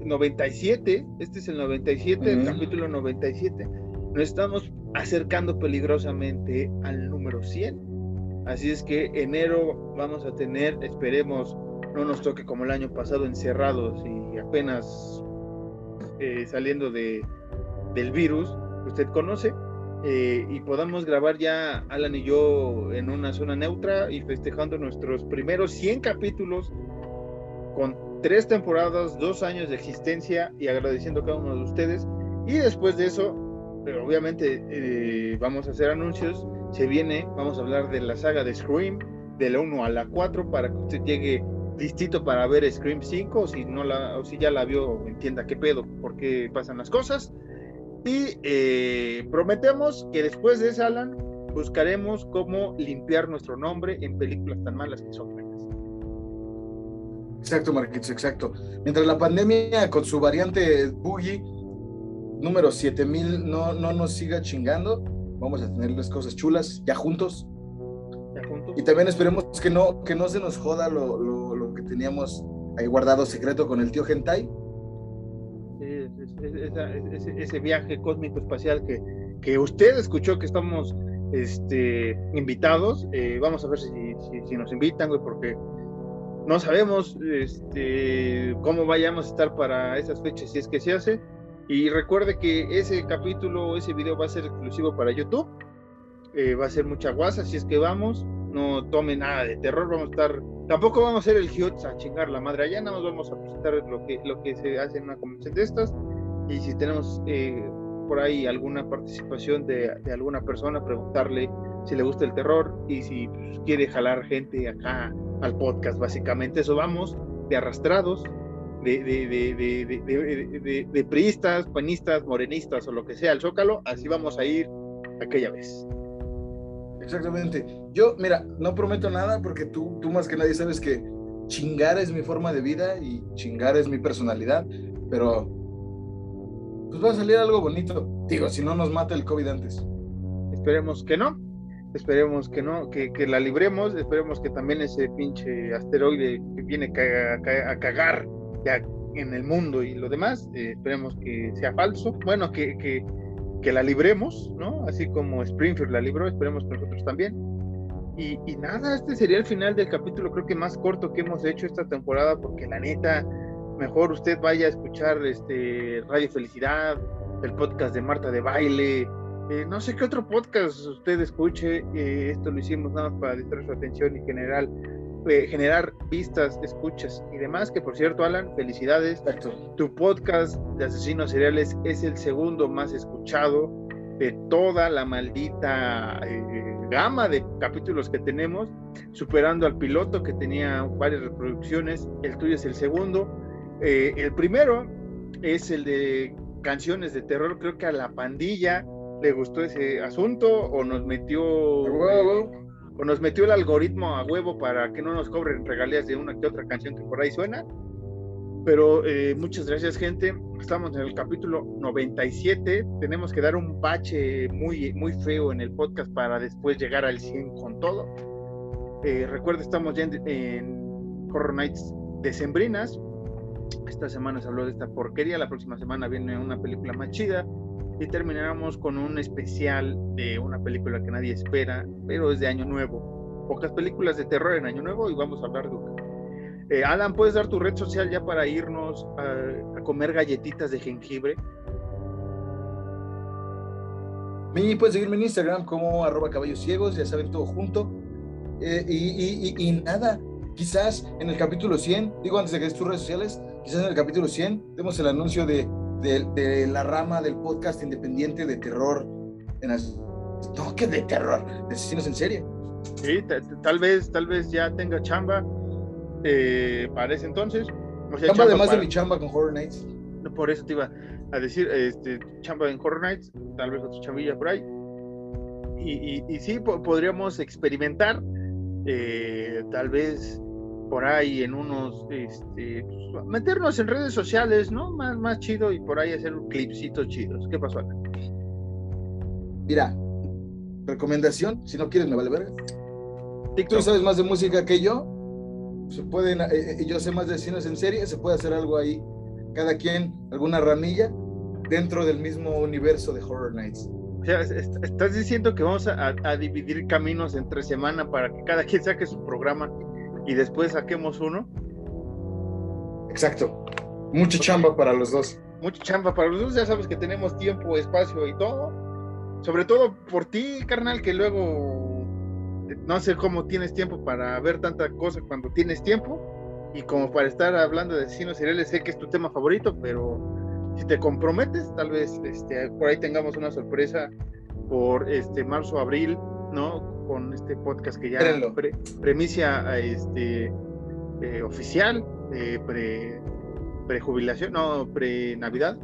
97. Este es el 97, el capítulo 97. Nos estamos acercando peligrosamente al número 100. Así es que enero vamos a tener, esperemos, no nos toque como el año pasado encerrados y apenas eh, saliendo de, del virus que usted conoce eh, y podamos grabar ya Alan y yo en una zona neutra y festejando nuestros primeros 100 capítulos con tres temporadas, dos años de existencia y agradeciendo a cada uno de ustedes. Y después de eso, obviamente eh, vamos a hacer anuncios, se viene, vamos a hablar de la saga de Scream, de la 1 a la 4, para que usted llegue listito para ver Scream 5, o si, no la, o si ya la vio, entienda qué pedo, por qué pasan las cosas. Y eh, prometemos que después de esa, Alan, buscaremos cómo limpiar nuestro nombre en películas tan malas que son. Exacto, Marquitos, exacto. Mientras la pandemia con su variante Boogie número 7000 no, no nos siga chingando, vamos a tenerles cosas chulas ya juntos. Ya juntos. Y también esperemos que no, que no se nos joda lo, lo, lo que teníamos ahí guardado secreto con el tío Gentai ese, ese, viaje cósmico espacial que, que usted escuchó que estamos este, invitados. Eh, vamos a ver si, si, nos invitan, güey, porque no sabemos este, cómo vayamos a estar para esas fechas, si es que se hace. Y recuerde que ese capítulo, ese video va a ser exclusivo para YouTube. Eh, va a ser mucha guasa, si es que vamos. No tome nada de terror, vamos a estar Tampoco vamos a hacer el Hughes a chingar la madre allá, nada más vamos a presentar lo que, lo que se hace en una convención de estas. Y si tenemos eh, por ahí alguna participación de, alguna persona, preguntarle si le gusta el terror y si pues, quiere jalar gente acá al podcast, básicamente. Eso vamos, de arrastrados, de, de, de priistas, panistas, morenistas o lo que sea, al Zócalo, así vamos a ir aquella vez. Exactamente. Yo, mira, no prometo nada porque tú, tú más que nadie sabes que chingar es mi forma de vida y chingar es mi personalidad, pero pues va a salir algo bonito. Digo, si no nos mata el COVID antes. Esperemos que no. Esperemos que no, que, que la libremos. Esperemos que también ese pinche asteroide que viene a, a cagar ya en el mundo y lo demás, eh, esperemos que sea falso. Bueno, que, que que la libremos, ¿no? Así como Springfield la libró, esperemos que nosotros también. Y, y, nada, este sería el final del capítulo, creo que más corto que hemos hecho esta temporada, porque la neta, mejor usted vaya a escuchar este Radio Felicidad, el podcast de Marta de Baile, eh, no sé qué otro podcast usted escuche, eh, esto lo hicimos nada más para distraer su atención y general, eh, generar vistas, escuchas y demás, que por cierto, Alan, felicidades. Tu podcast de asesinos seriales es el segundo más escuchado de toda la maldita gama de capítulos que tenemos, superando al piloto que tenía varias reproducciones. El tuyo es el segundo. El primero es el de canciones de terror. Creo que a la pandilla le gustó ese asunto o nos metió o nos metió el algoritmo a huevo para que no nos cobren regalías de una que otra canción que por ahí suena. Pero eh, muchas gracias, gente. Estamos en el capítulo 97. Tenemos que dar un bache muy, muy feo en el podcast para después llegar al 100 con todo. Eh, recuerda, estamos ya en, en Horror Nights decembrinas. Esta semana se habló de esta porquería. La próxima semana viene una película más chida y terminamos con un especial de una película que nadie espera, pero es de Año Nuevo. Pocas películas de terror en Año Nuevo y vamos a hablar de una. Eh, Alan, ¿puedes dar tu red social ya para irnos a, comer galletitas de jengibre? Me puedes seguirme en Instagram como arroba caballos ciegos, ya saben todo junto. Eh, y, y, y, nada, quizás en el capítulo 100, digo antes de que des tus redes sociales, quizás en el capítulo 100 demos el anuncio de de, la rama del podcast independiente de terror en No, que de terror, de asesinos en serie. Sí, tal vez, tal vez ya tenga chamba eh, para ese entonces. chamba, además de mi chamba con Horror Nights. Por eso te iba a decir, este, chamba en Horror Nights, tal vez otra chambilla por ahí. Y, y, sí, podríamos experimentar, eh, tal vez por ahí en unos, este, meternos en redes sociales, ¿no? Más, más chido y por ahí hacer un clipcitos chidos. ¿Qué pasó acá? Mira, recomendación, si no quieres me vale verga. Tú sabes más de música que yo, se pueden, eh, eh, yo sé más de cines en serie, se puede hacer algo ahí, cada quien, alguna ramilla dentro del mismo universo de Horror Nights. O sea, estás diciendo que vamos a, a, dividir caminos entre semana para que cada quien saque su programa y después saquemos uno. Exacto. Mucha chamba para los dos. Mucha chamba para los dos. Ya sabes que tenemos tiempo, espacio y todo. Sobre todo por ti, carnal, que luego no sé cómo tienes tiempo para ver tanta cosa cuando tienes tiempo. Y como para estar hablando de asesinos seriales, sé que es tu tema favorito, pero si te comprometes, tal vez este, por ahí tengamos una sorpresa por este marzo, abril, ¿no? Con este podcast que ya premicia este, eh, oficial, eh, pre, prejubilación, no, pre-Navidad.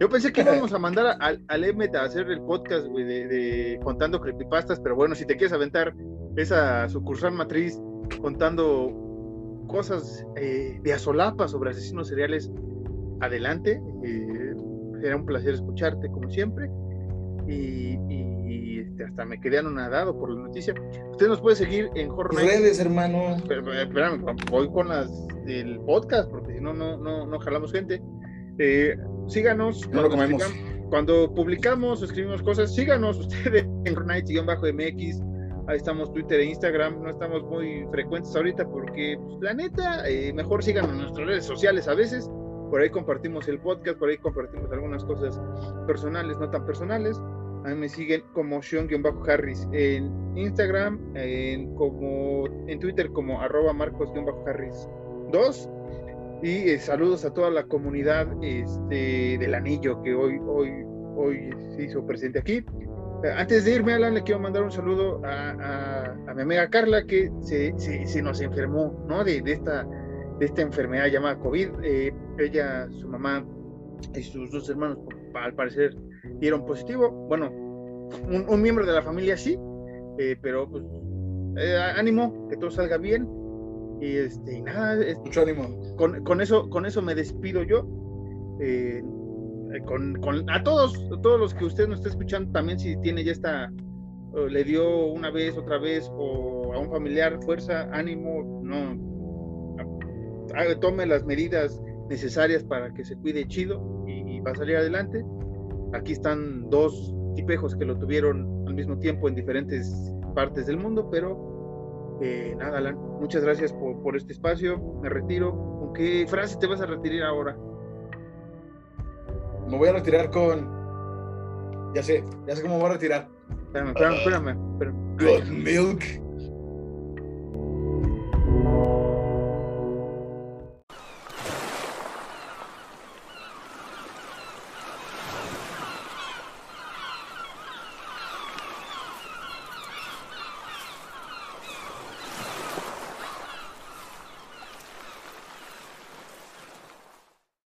Yo pensé que íbamos a mandar al, al Emmet a hacer el podcast, de, contando creepypastas, pero bueno, si te quieres aventar esa sucursal matriz contando cosas eh, de asolapa sobre asesinos seriales, adelante. Eh, será un placer escucharte, como siempre. y este, hasta me quedé anonadado por la noticia. Usted nos puede seguir en Horror Redes, hermano. Pero, espérame, voy con las del podcast, porque si no, no, no, jalamos gente. Eh, síganos. No lo comemos. Cuando publicamos o escribimos cosas, síganos *laughs* ustedes en Horror-MX. Ahí estamos Twitter e Instagram. No estamos muy frecuentes ahorita porque, pues, la neta, eh, mejor síganos en nuestras redes sociales a veces. Por ahí compartimos el podcast, por ahí compartimos algunas cosas personales, no tan personales. A mí me siguen como Sean-Harris en Instagram, en, como, en Twitter como arroba Marcos-Harris 2. Y eh, saludos a toda la comunidad este, del anillo que hoy, hoy, hoy se hizo presente aquí. Antes de irme, Alan, le quiero mandar un saludo a, a, mi amiga Carla que se, se, nos enfermó ¿no? de, de, esta, de esta enfermedad llamada COVID. Eh, ella, su mamá y sus dos hermanos, al parecer, dieron positivo. Bueno, un, miembro de la familia sí, eh, pero pues eh, ánimo, que todo salga bien. Y este, nada, mucho ánimo. Con, con, eso, con eso me despido yo. Eh, con, con, a todos, a todos los que usted nos está escuchando, también si tiene ya esta, le dio una vez, otra vez, o a un familiar, fuerza, ánimo, no, tome las medidas necesarias para que se cuide chido y va a salir adelante. Aquí están dos tipejos que lo tuvieron al mismo tiempo en diferentes partes del mundo, pero eh, nada, Alan, muchas gracias por, este espacio. Me retiro. ¿Con qué frase te vas a retirar ahora? Me voy a retirar con. Ya sé, ya sé cómo me voy a retirar. Espérame, espérame, espérame. Good milk